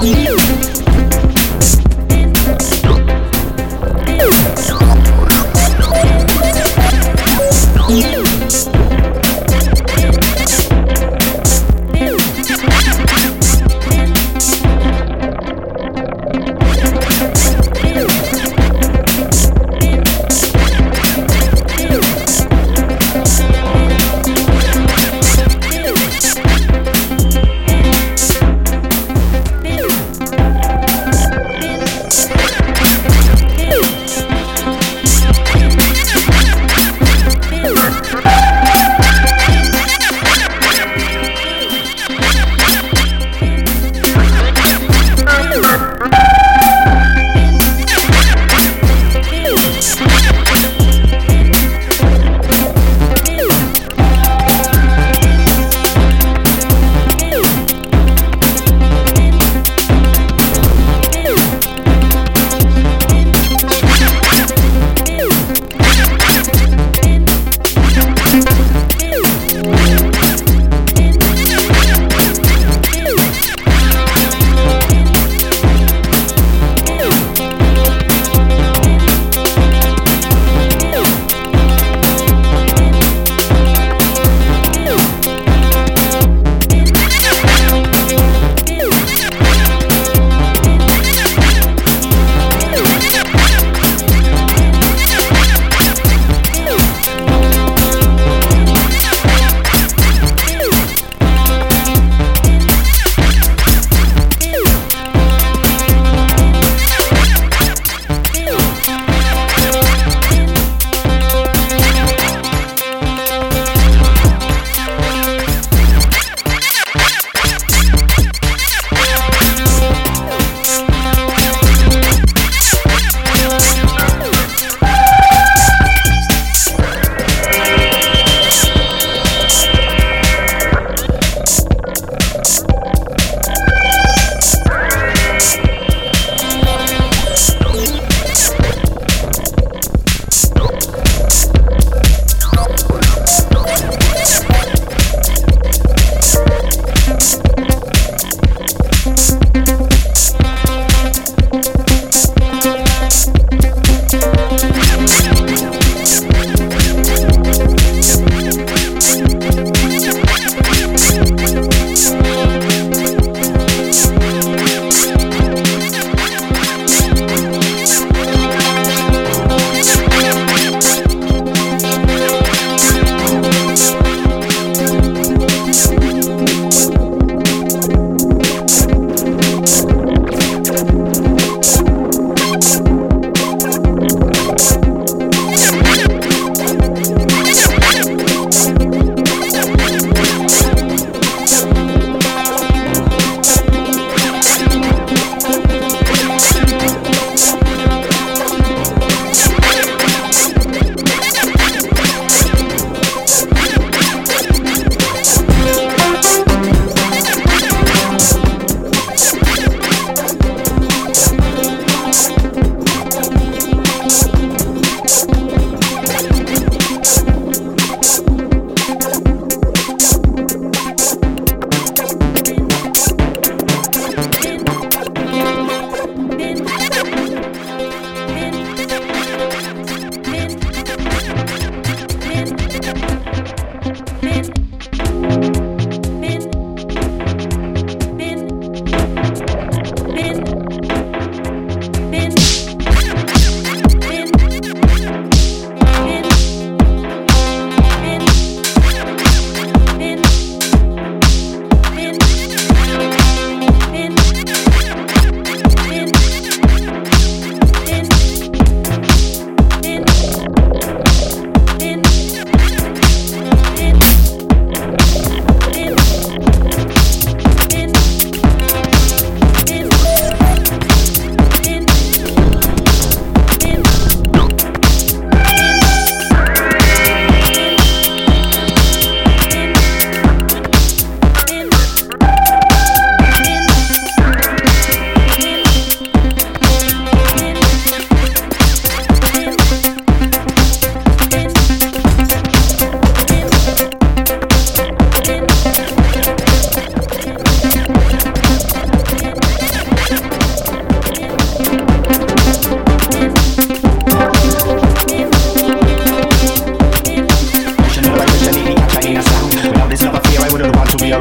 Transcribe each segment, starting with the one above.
Wow.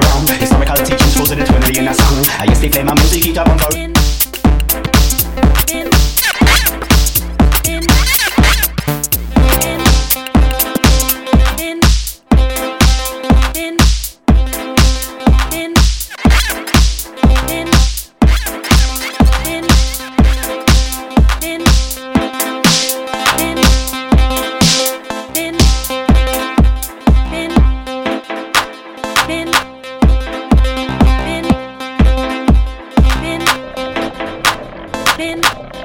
wrong Historical teachings frozen eternally in a song. I used to play my music, keep up on been